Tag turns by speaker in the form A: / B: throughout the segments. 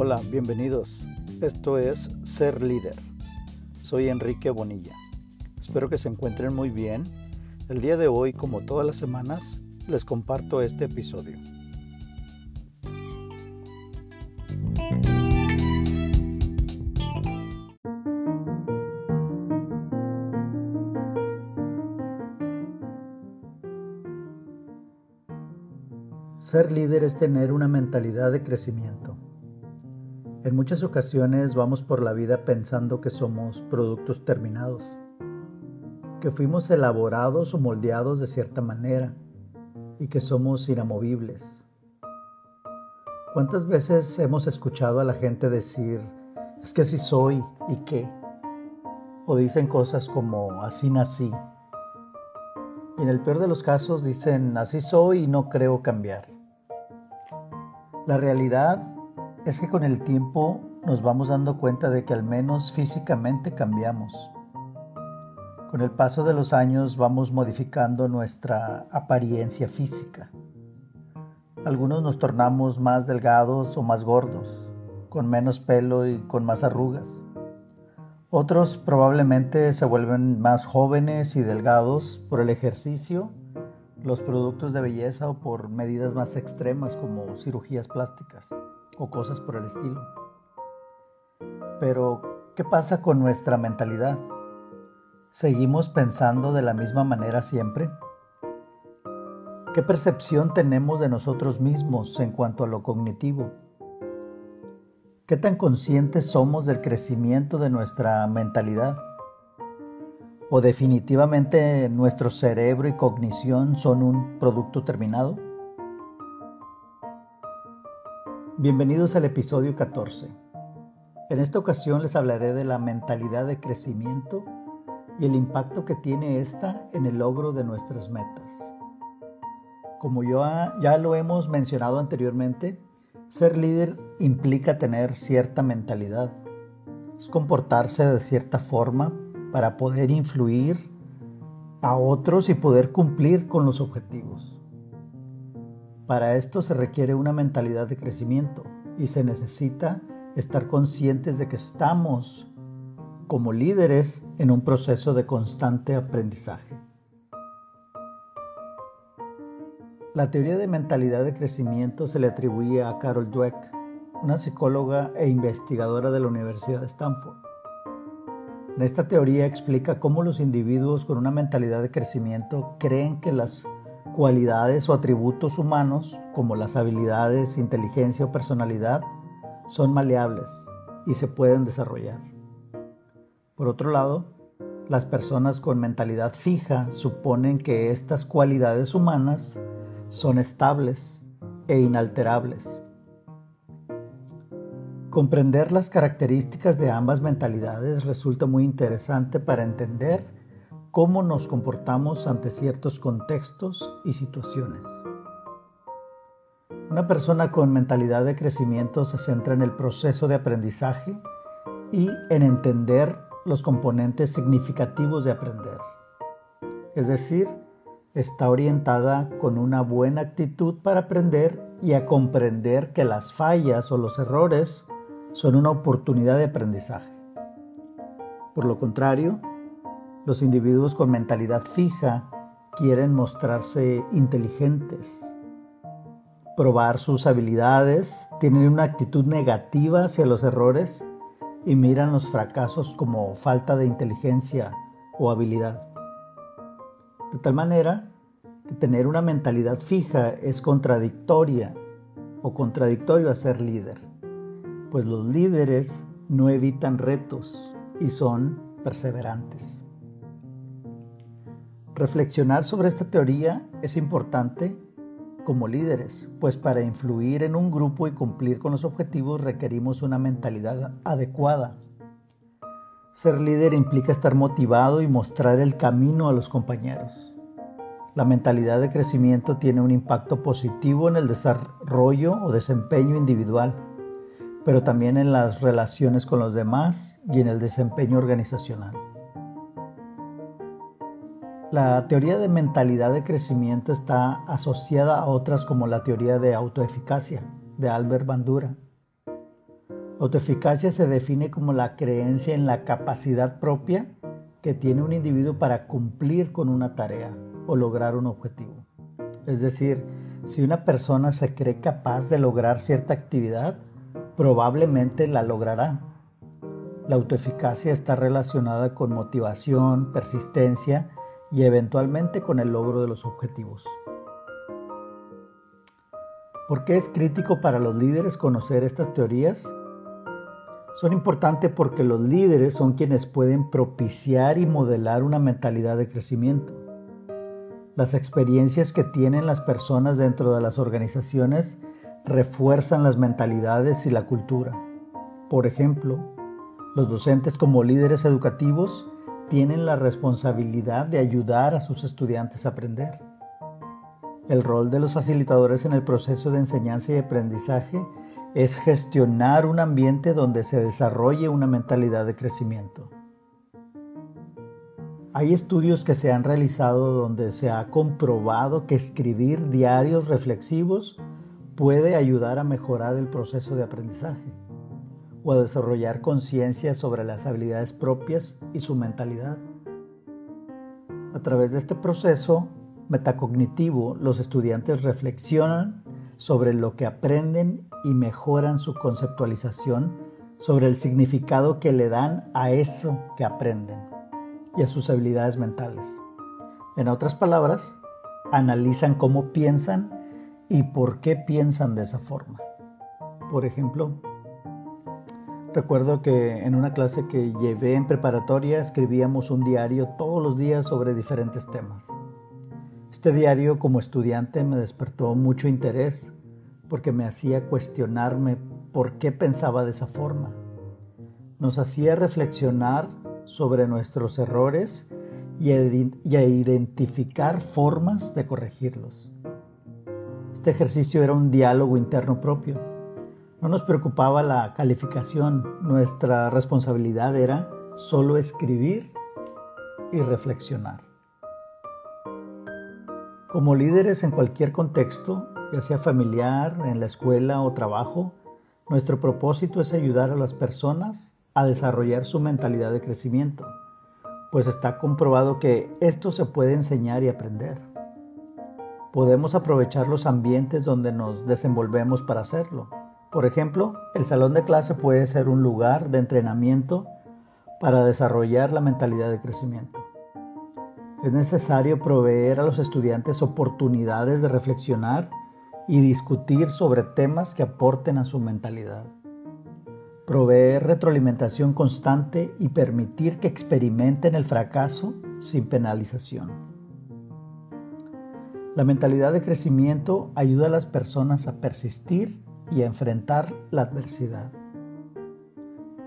A: Hola, bienvenidos. Esto es Ser Líder. Soy Enrique Bonilla. Espero que se encuentren muy bien. El día de hoy, como todas las semanas, les comparto este episodio. Ser líder es tener una mentalidad de crecimiento. En muchas ocasiones vamos por la vida pensando que somos productos terminados, que fuimos elaborados o moldeados de cierta manera y que somos inamovibles. ¿Cuántas veces hemos escuchado a la gente decir, es que así soy y qué? O dicen cosas como, así nací. Y en el peor de los casos dicen, así soy y no creo cambiar. La realidad es que con el tiempo nos vamos dando cuenta de que al menos físicamente cambiamos. Con el paso de los años vamos modificando nuestra apariencia física. Algunos nos tornamos más delgados o más gordos, con menos pelo y con más arrugas. Otros probablemente se vuelven más jóvenes y delgados por el ejercicio, los productos de belleza o por medidas más extremas como cirugías plásticas o cosas por el estilo. Pero, ¿qué pasa con nuestra mentalidad? ¿Seguimos pensando de la misma manera siempre? ¿Qué percepción tenemos de nosotros mismos en cuanto a lo cognitivo? ¿Qué tan conscientes somos del crecimiento de nuestra mentalidad? ¿O definitivamente nuestro cerebro y cognición son un producto terminado? Bienvenidos al episodio 14. En esta ocasión les hablaré de la mentalidad de crecimiento y el impacto que tiene esta en el logro de nuestras metas. Como ya lo hemos mencionado anteriormente, ser líder implica tener cierta mentalidad, es comportarse de cierta forma para poder influir a otros y poder cumplir con los objetivos. Para esto se requiere una mentalidad de crecimiento y se necesita estar conscientes de que estamos como líderes en un proceso de constante aprendizaje. La teoría de mentalidad de crecimiento se le atribuye a Carol Dweck, una psicóloga e investigadora de la Universidad de Stanford. En esta teoría explica cómo los individuos con una mentalidad de crecimiento creen que las cualidades o atributos humanos, como las habilidades, inteligencia o personalidad, son maleables y se pueden desarrollar. Por otro lado, las personas con mentalidad fija suponen que estas cualidades humanas son estables e inalterables. Comprender las características de ambas mentalidades resulta muy interesante para entender cómo nos comportamos ante ciertos contextos y situaciones. Una persona con mentalidad de crecimiento se centra en el proceso de aprendizaje y en entender los componentes significativos de aprender. Es decir, está orientada con una buena actitud para aprender y a comprender que las fallas o los errores son una oportunidad de aprendizaje. Por lo contrario, los individuos con mentalidad fija quieren mostrarse inteligentes, probar sus habilidades, tienen una actitud negativa hacia los errores y miran los fracasos como falta de inteligencia o habilidad. De tal manera que tener una mentalidad fija es contradictoria o contradictorio a ser líder, pues los líderes no evitan retos y son perseverantes. Reflexionar sobre esta teoría es importante como líderes, pues para influir en un grupo y cumplir con los objetivos requerimos una mentalidad adecuada. Ser líder implica estar motivado y mostrar el camino a los compañeros. La mentalidad de crecimiento tiene un impacto positivo en el desarrollo o desempeño individual, pero también en las relaciones con los demás y en el desempeño organizacional. La teoría de mentalidad de crecimiento está asociada a otras como la teoría de autoeficacia de Albert Bandura. Autoeficacia se define como la creencia en la capacidad propia que tiene un individuo para cumplir con una tarea o lograr un objetivo. Es decir, si una persona se cree capaz de lograr cierta actividad, probablemente la logrará. La autoeficacia está relacionada con motivación, persistencia y eventualmente con el logro de los objetivos. ¿Por qué es crítico para los líderes conocer estas teorías? Son importantes porque los líderes son quienes pueden propiciar y modelar una mentalidad de crecimiento. Las experiencias que tienen las personas dentro de las organizaciones refuerzan las mentalidades y la cultura. Por ejemplo, los docentes como líderes educativos tienen la responsabilidad de ayudar a sus estudiantes a aprender. El rol de los facilitadores en el proceso de enseñanza y aprendizaje es gestionar un ambiente donde se desarrolle una mentalidad de crecimiento. Hay estudios que se han realizado donde se ha comprobado que escribir diarios reflexivos puede ayudar a mejorar el proceso de aprendizaje o desarrollar conciencia sobre las habilidades propias y su mentalidad. A través de este proceso metacognitivo, los estudiantes reflexionan sobre lo que aprenden y mejoran su conceptualización sobre el significado que le dan a eso que aprenden y a sus habilidades mentales. En otras palabras, analizan cómo piensan y por qué piensan de esa forma. Por ejemplo, recuerdo que en una clase que llevé en preparatoria escribíamos un diario todos los días sobre diferentes temas. Este diario como estudiante me despertó mucho interés porque me hacía cuestionarme por qué pensaba de esa forma. Nos hacía reflexionar sobre nuestros errores y a identificar formas de corregirlos. Este ejercicio era un diálogo interno propio. No nos preocupaba la calificación, nuestra responsabilidad era solo escribir y reflexionar. Como líderes en cualquier contexto, ya sea familiar, en la escuela o trabajo, nuestro propósito es ayudar a las personas a desarrollar su mentalidad de crecimiento, pues está comprobado que esto se puede enseñar y aprender. Podemos aprovechar los ambientes donde nos desenvolvemos para hacerlo. Por ejemplo, el salón de clase puede ser un lugar de entrenamiento para desarrollar la mentalidad de crecimiento. Es necesario proveer a los estudiantes oportunidades de reflexionar y discutir sobre temas que aporten a su mentalidad. Proveer retroalimentación constante y permitir que experimenten el fracaso sin penalización. La mentalidad de crecimiento ayuda a las personas a persistir y enfrentar la adversidad.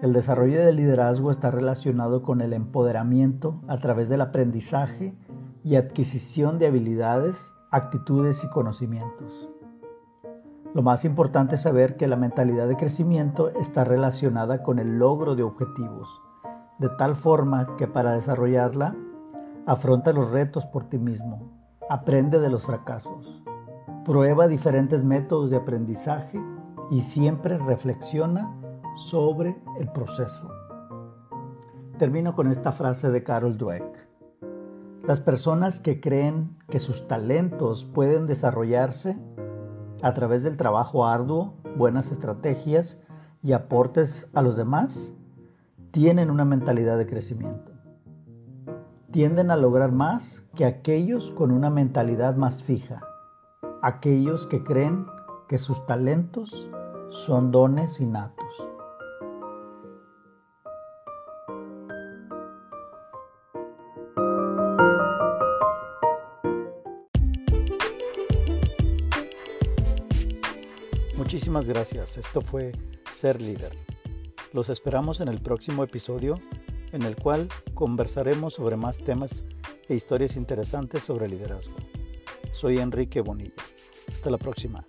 A: El desarrollo del liderazgo está relacionado con el empoderamiento a través del aprendizaje y adquisición de habilidades, actitudes y conocimientos. Lo más importante es saber que la mentalidad de crecimiento está relacionada con el logro de objetivos, de tal forma que para desarrollarla afronta los retos por ti mismo, aprende de los fracasos, prueba diferentes métodos de aprendizaje y siempre reflexiona sobre el proceso. Termino con esta frase de Carol Dweck. Las personas que creen que sus talentos pueden desarrollarse a través del trabajo arduo, buenas estrategias y aportes a los demás, tienen una mentalidad de crecimiento. Tienden a lograr más que aquellos con una mentalidad más fija, aquellos que creen que sus talentos son dones innatos. Muchísimas gracias. Esto fue Ser Líder. Los esperamos en el próximo episodio en el cual conversaremos sobre más temas e historias interesantes sobre liderazgo. Soy Enrique Bonilla. Hasta la próxima.